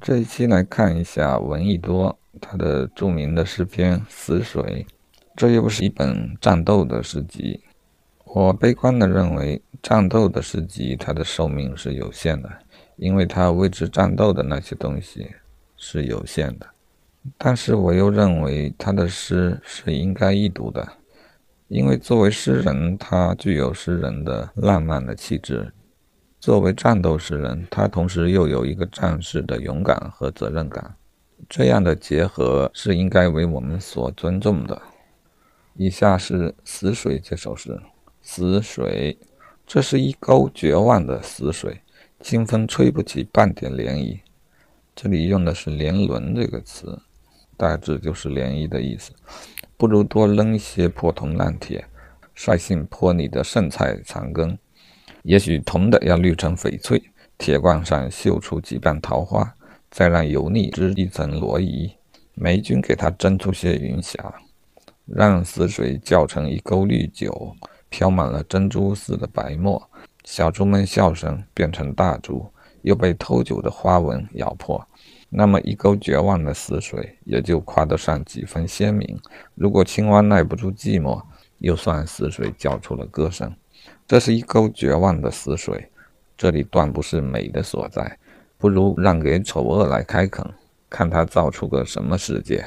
这一期来看一下闻一多他的著名的诗篇《死水》，这又不是一本战斗的诗集。我悲观地认为，战斗的诗集它的寿命是有限的，因为它为之战斗的那些东西是有限的。但是我又认为他的诗是应该一读的，因为作为诗人，他具有诗人的浪漫的气质。作为战斗诗人，他同时又有一个战士的勇敢和责任感，这样的结合是应该为我们所尊重的。以下是《死水》这首诗：死水，这是一沟绝望的死水，清风吹不起半点涟漪。这里用的是“连轮”这个词，大致就是涟漪的意思。不如多扔些破铜烂铁，率性泼你的剩菜残羹。也许铜的要滤成翡翠，铁罐上绣出几瓣桃花，再让油腻织一层罗衣。霉菌给它蒸出些云霞，让死水搅成一沟绿酒，飘满了珍珠似的白沫。小猪们笑声变成大猪，又被偷酒的花纹咬破。那么一沟绝望的死水，也就夸得上几分鲜明。如果青蛙耐不住寂寞，又算死水叫出了歌声。这是一沟绝望的死水，这里断不是美的所在，不如让给丑恶来开垦，看它造出个什么世界。